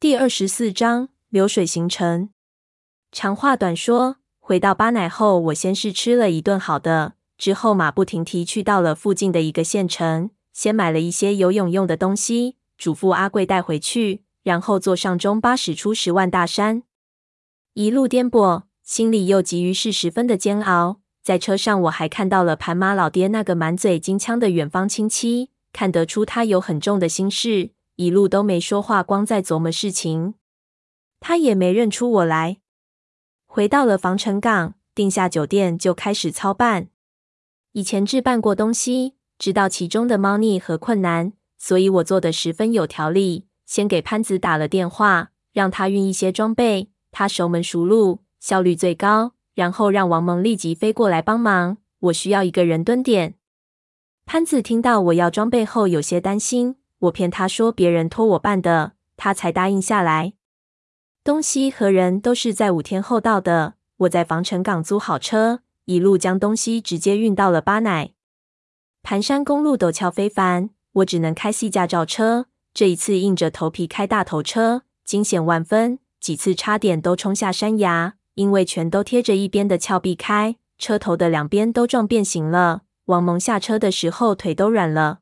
第二十四章流水形成。长话短说，回到巴乃后，我先是吃了一顿好的，之后马不停蹄去到了附近的一个县城，先买了一些游泳用的东西，嘱咐阿贵带回去，然后坐上中巴驶出十万大山。一路颠簸，心里又急于是十分的煎熬。在车上，我还看到了盘马老爹那个满嘴金枪的远方亲戚，看得出他有很重的心事。一路都没说话，光在琢磨事情。他也没认出我来。回到了防城港，订下酒店，就开始操办。以前置办过东西，知道其中的猫腻和困难，所以我做的十分有条理。先给潘子打了电话，让他运一些装备，他熟门熟路，效率最高。然后让王蒙立即飞过来帮忙。我需要一个人蹲点。潘子听到我要装备后，有些担心。我骗他说别人托我办的，他才答应下来。东西和人都是在五天后到的。我在防城港租好车，一路将东西直接运到了巴乃。盘山公路陡峭非凡，我只能开细驾照车。这一次硬着头皮开大头车，惊险万分，几次差点都冲下山崖，因为全都贴着一边的峭壁开，车头的两边都撞变形了。王蒙下车的时候腿都软了。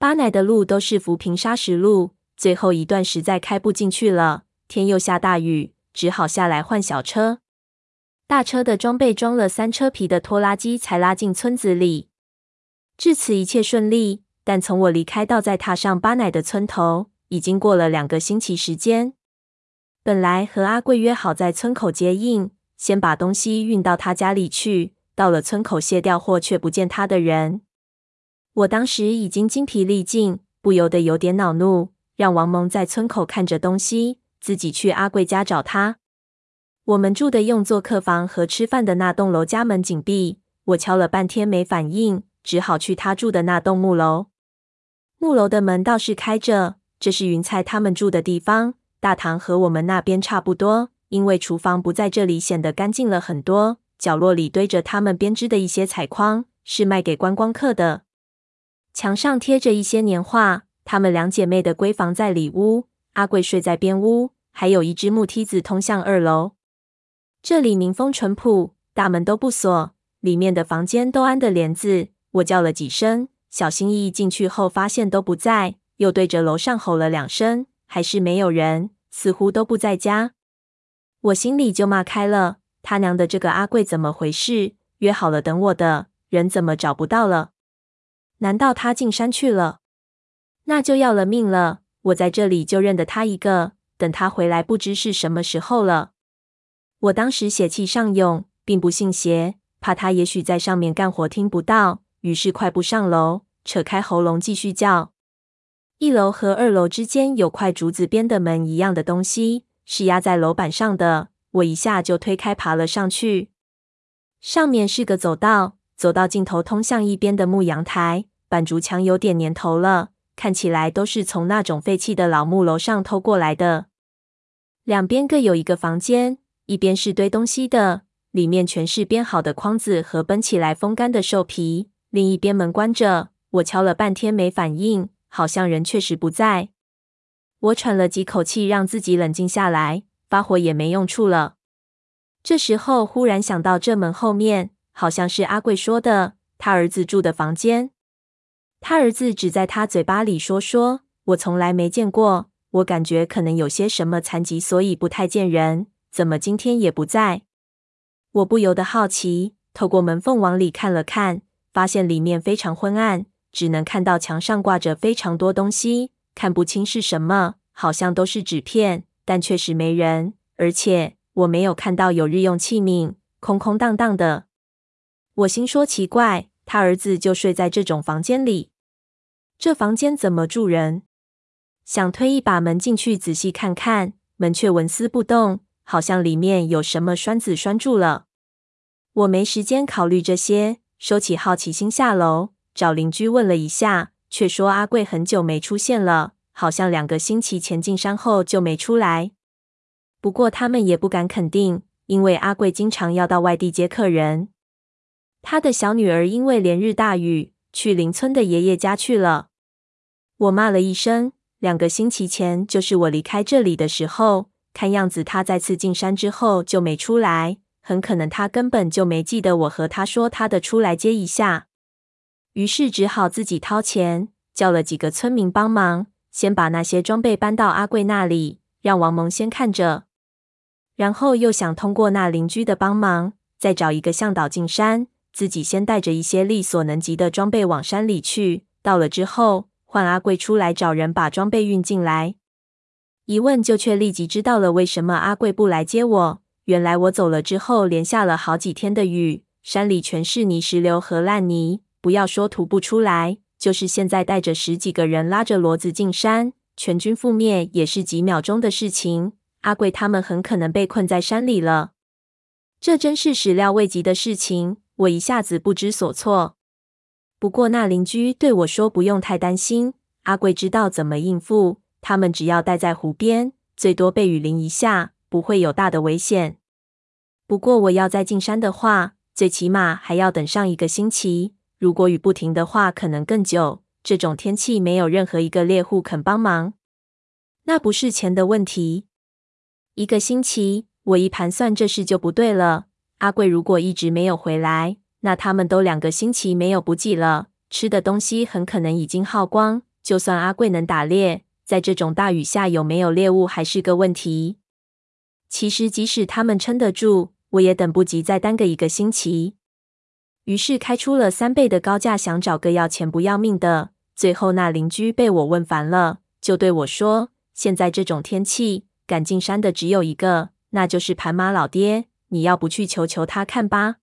巴乃的路都是浮萍砂石路，最后一段实在开不进去了。天又下大雨，只好下来换小车。大车的装备装了三车皮的拖拉机，才拉进村子里。至此一切顺利，但从我离开到再踏上巴乃的村头，已经过了两个星期时间。本来和阿贵约好在村口接应，先把东西运到他家里去。到了村口卸掉货，却不见他的人。我当时已经精疲力尽，不由得有点恼怒，让王蒙在村口看着东西，自己去阿贵家找他。我们住的用作客房和吃饭的那栋楼家门紧闭，我敲了半天没反应，只好去他住的那栋木楼。木楼的门倒是开着，这是云菜他们住的地方。大堂和我们那边差不多，因为厨房不在这里，显得干净了很多。角落里堆着他们编织的一些彩筐，是卖给观光客的。墙上贴着一些年画，她们两姐妹的闺房在里屋，阿贵睡在边屋，还有一只木梯子通向二楼。这里民风淳朴，大门都不锁，里面的房间都安的帘子。我叫了几声，小心翼翼进去后发现都不在，又对着楼上吼了两声，还是没有人，似乎都不在家。我心里就骂开了，他娘的这个阿贵怎么回事？约好了等我的人怎么找不到了？难道他进山去了？那就要了命了！我在这里就认得他一个，等他回来不知是什么时候了。我当时血气上涌，并不信邪，怕他也许在上面干活听不到，于是快步上楼，扯开喉咙继续叫。一楼和二楼之间有块竹子编的门一样的东西，是压在楼板上的。我一下就推开，爬了上去。上面是个走道，走到尽头通向一边的木阳台。板竹墙有点年头了，看起来都是从那种废弃的老木楼上偷过来的。两边各有一个房间，一边是堆东西的，里面全是编好的筐子和绷起来风干的兽皮。另一边门关着，我敲了半天没反应，好像人确实不在。我喘了几口气，让自己冷静下来，发火也没用处了。这时候忽然想到，这门后面好像是阿贵说的，他儿子住的房间。他儿子只在他嘴巴里说说，我从来没见过。我感觉可能有些什么残疾，所以不太见人。怎么今天也不在？我不由得好奇，透过门缝往里看了看，发现里面非常昏暗，只能看到墙上挂着非常多东西，看不清是什么，好像都是纸片，但确实没人。而且我没有看到有日用器皿，空空荡荡的。我心说奇怪。他儿子就睡在这种房间里，这房间怎么住人？想推一把门进去仔细看看，门却纹丝不动，好像里面有什么栓子拴住了。我没时间考虑这些，收起好奇心下楼找邻居问了一下，却说阿贵很久没出现了，好像两个星期前进山后就没出来。不过他们也不敢肯定，因为阿贵经常要到外地接客人。他的小女儿因为连日大雨，去邻村的爷爷家去了。我骂了一声，两个星期前就是我离开这里的时候。看样子他再次进山之后就没出来，很可能他根本就没记得我和他说他的出来接一下。于是只好自己掏钱，叫了几个村民帮忙，先把那些装备搬到阿贵那里，让王蒙先看着。然后又想通过那邻居的帮忙，再找一个向导进山，自己先带着一些力所能及的装备往山里去。到了之后，换阿贵出来找人把装备运进来。一问就却立即知道了为什么阿贵不来接我。原来我走了之后，连下了好几天的雨，山里全是泥石流和烂泥。不要说徒步出来，就是现在带着十几个人拉着骡子进山，全军覆灭也是几秒钟的事情。阿贵他们很可能被困在山里了。这真是始料未及的事情，我一下子不知所措。不过那邻居对我说：“不用太担心，阿贵知道怎么应付。”他们只要待在湖边，最多被雨淋一下，不会有大的危险。不过我要再进山的话，最起码还要等上一个星期。如果雨不停的话，可能更久。这种天气，没有任何一个猎户肯帮忙。那不是钱的问题。一个星期，我一盘算这事就不对了。阿贵如果一直没有回来，那他们都两个星期没有补给了，吃的东西很可能已经耗光。就算阿贵能打猎。在这种大雨下，有没有猎物还是个问题。其实，即使他们撑得住，我也等不及再耽搁一个星期。于是，开出了三倍的高价，想找个要钱不要命的。最后，那邻居被我问烦了，就对我说：“现在这种天气，敢进山的只有一个，那就是盘马老爹。你要不去求求他看吧？”